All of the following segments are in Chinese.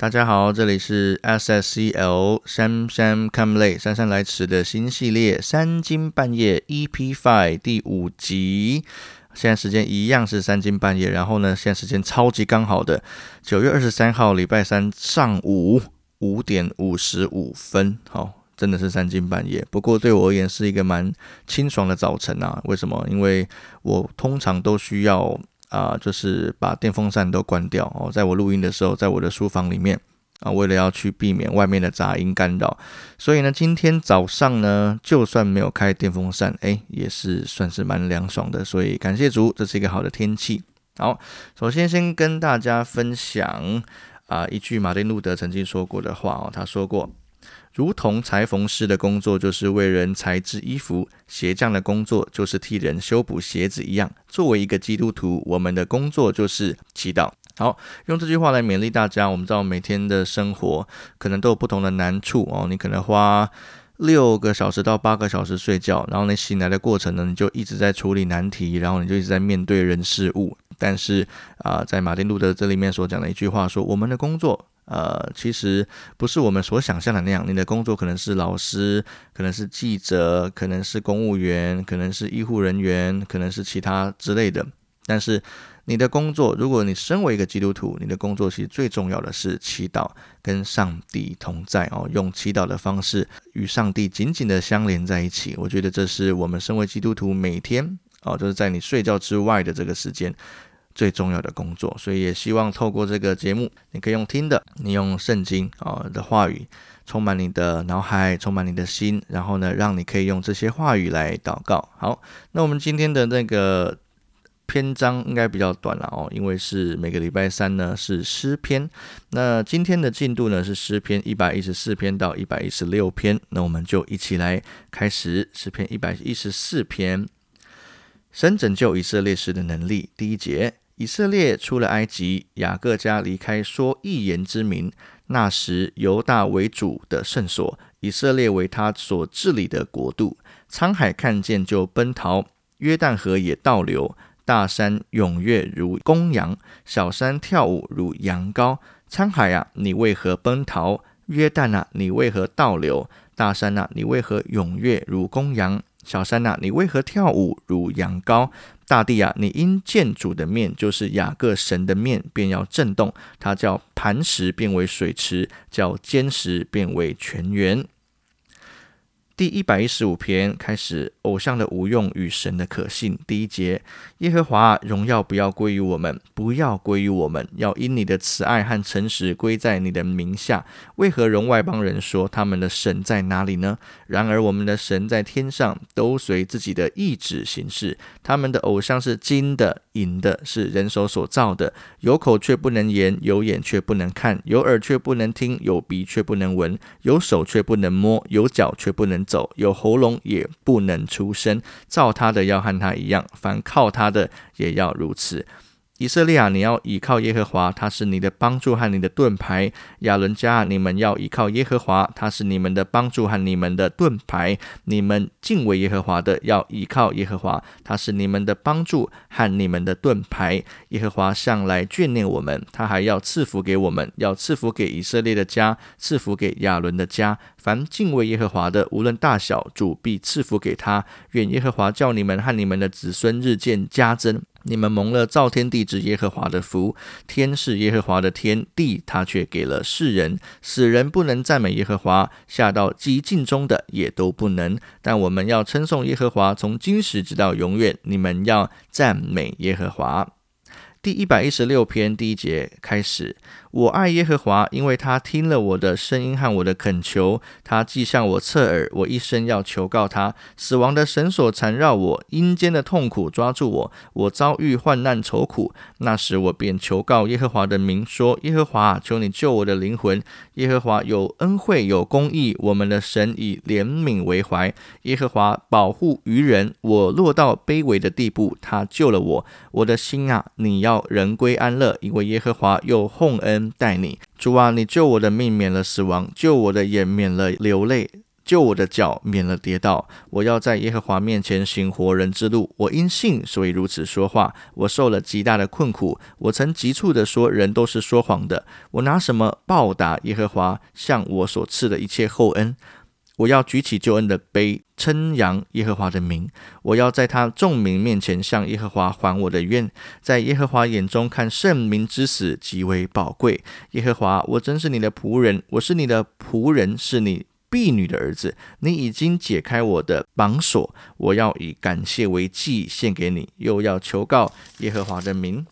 大家好，这里是 S S C L Sam Sam Come Late 姗姗来迟的新系列三更半夜 E P Five 第五集。现在时间一样是三更半夜，然后呢，现在时间超级刚好的九月二十三号礼拜三上午五点五十五分，好，真的是三更半夜。不过对我而言是一个蛮清爽的早晨啊。为什么？因为我通常都需要。啊，就是把电风扇都关掉哦，在我录音的时候，在我的书房里面啊，为了要去避免外面的杂音干扰，所以呢，今天早上呢，就算没有开电风扇，哎，也是算是蛮凉爽的，所以感谢主，这是一个好的天气。好，首先先跟大家分享啊一句马丁路德曾经说过的话哦，他说过。如同裁缝师的工作就是为人裁制衣服，鞋匠的工作就是替人修补鞋子一样。作为一个基督徒，我们的工作就是祈祷。好，用这句话来勉励大家。我们知道每天的生活可能都有不同的难处哦，你可能花六个小时到八个小时睡觉，然后你醒来的过程呢，你就一直在处理难题，然后你就一直在面对人事物。但是啊，在马丁路德这里面所讲的一句话说，我们的工作。呃，其实不是我们所想象的那样。你的工作可能是老师，可能是记者，可能是公务员，可能是医护人员，可能是其他之类的。但是你的工作，如果你身为一个基督徒，你的工作其实最重要的是祈祷，跟上帝同在哦，用祈祷的方式与上帝紧紧的相连在一起。我觉得这是我们身为基督徒每天哦，就是在你睡觉之外的这个时间。最重要的工作，所以也希望透过这个节目，你可以用听的，你用圣经啊的话语充满你的脑海，充满你的心，然后呢，让你可以用这些话语来祷告。好，那我们今天的那个篇章应该比较短了哦，因为是每个礼拜三呢是诗篇，那今天的进度呢是诗篇一百一十四篇到一百一十六篇，那我们就一起来开始诗篇一百一十四篇，神拯救以色列时的能力，第一节。以色列出了埃及，雅各家离开说预言之名。那时犹大为主的圣所，以色列为他所治理的国度。沧海看见就奔逃，约旦河也倒流。大山踊跃如公羊，小山跳舞如羊羔。沧海啊，你为何奔逃？约旦啊，你为何倒流？大山啊，你为何踊跃如公羊？小山呐，你为何跳舞如羊羔？大地啊，你因见主的面，就是雅各神的面，便要震动。它叫磐石变为水池，叫坚石变为泉源。第一百一十五篇开始，偶像的无用与神的可信。第一节，耶和华荣耀不要归于我们，不要归于我们，要因你的慈爱和诚实归在你的名下。为何容外邦人说他们的神在哪里呢？然而我们的神在天上，都随自己的意志行事。他们的偶像是金的、银的，是人手所造的，有口却不能言，有眼却不能看，有耳却不能听，有鼻却不能闻，有手却不能摸，有脚却不能。走有喉咙也不能出声，造他的要和他一样，凡靠他的也要如此。以色列啊，你要倚靠耶和华，他是你的帮助和你的盾牌。亚伦家，你们要倚靠耶和华，他是你们的帮助和你们的盾牌。你们敬畏耶和华的，要倚靠耶和华，他是你们的帮助和你们的盾牌。耶和华向来眷念我们，他还要赐福给我们，要赐福给以色列的家，赐福给亚伦的家。凡敬畏耶和华的，无论大小，主必赐福给他。愿耶和华叫你们和你们的子孙日渐加增。你们蒙了造天地之耶和华的福，天是耶和华的天地，他却给了世人。死人不能赞美耶和华，下到极境中的也都不能。但我们要称颂耶和华，从今时直到永远。你们要赞美耶和华。第一百一十六篇第一节开始。我爱耶和华，因为他听了我的声音和我的恳求，他既向我侧耳，我一生要求告他。死亡的绳索缠绕我，阴间的痛苦抓住我，我遭遇患难愁苦。那时我便求告耶和华的名，说：耶和华，求你救我的灵魂。耶和华有恩惠有公义，我们的神以怜悯为怀。耶和华保护愚人，我落到卑微的地步，他救了我。我的心啊，你要人归安乐，因为耶和华又 honn 恩待你，主啊，你救我的命免了死亡，救我的眼免了流泪。救我的脚免了跌倒。我要在耶和华面前行活人之路。我因信，所以如此说话。我受了极大的困苦。我曾急促的说，人都是说谎的。我拿什么报答耶和华向我所赐的一切厚恩？我要举起救恩的杯，称扬耶和华的名。我要在他众民面前向耶和华还我的愿。在耶和华眼中看圣民之死极为宝贵。耶和华，我真是你的仆人，我是你的仆人，是你婢女的儿子。你已经解开我的绑锁，我要以感谢为祭献给你，又要求告耶和华的名。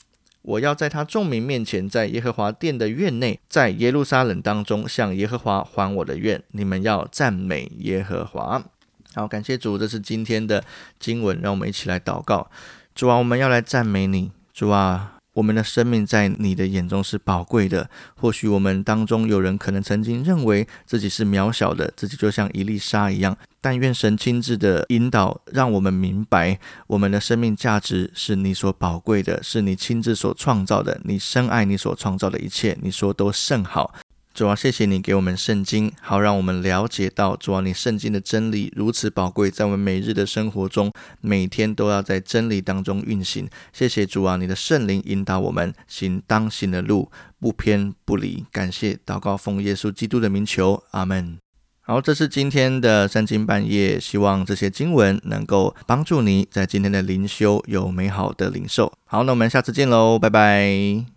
我要在他众民面前，在耶和华殿的院内，在耶路撒冷当中，向耶和华还我的愿。你们要赞美耶和华。好，感谢主，这是今天的经文，让我们一起来祷告。主啊，我们要来赞美你。主啊。我们的生命在你的眼中是宝贵的。或许我们当中有人可能曾经认为自己是渺小的，自己就像一粒沙一样。但愿神亲自的引导，让我们明白，我们的生命价值是你所宝贵的，是你亲自所创造的。你深爱你所创造的一切，你说都甚好。主啊，谢谢你给我们圣经，好让我们了解到主啊，你圣经的真理如此宝贵，在我们每日的生活中，每天都要在真理当中运行。谢谢主啊，你的圣灵引导我们行当行的路，不偏不离。感谢祷告奉耶稣基督的名求，阿门。好，这是今天的三更半夜，希望这些经文能够帮助你在今天的灵修有美好的领受。好，那我们下次见喽，拜拜。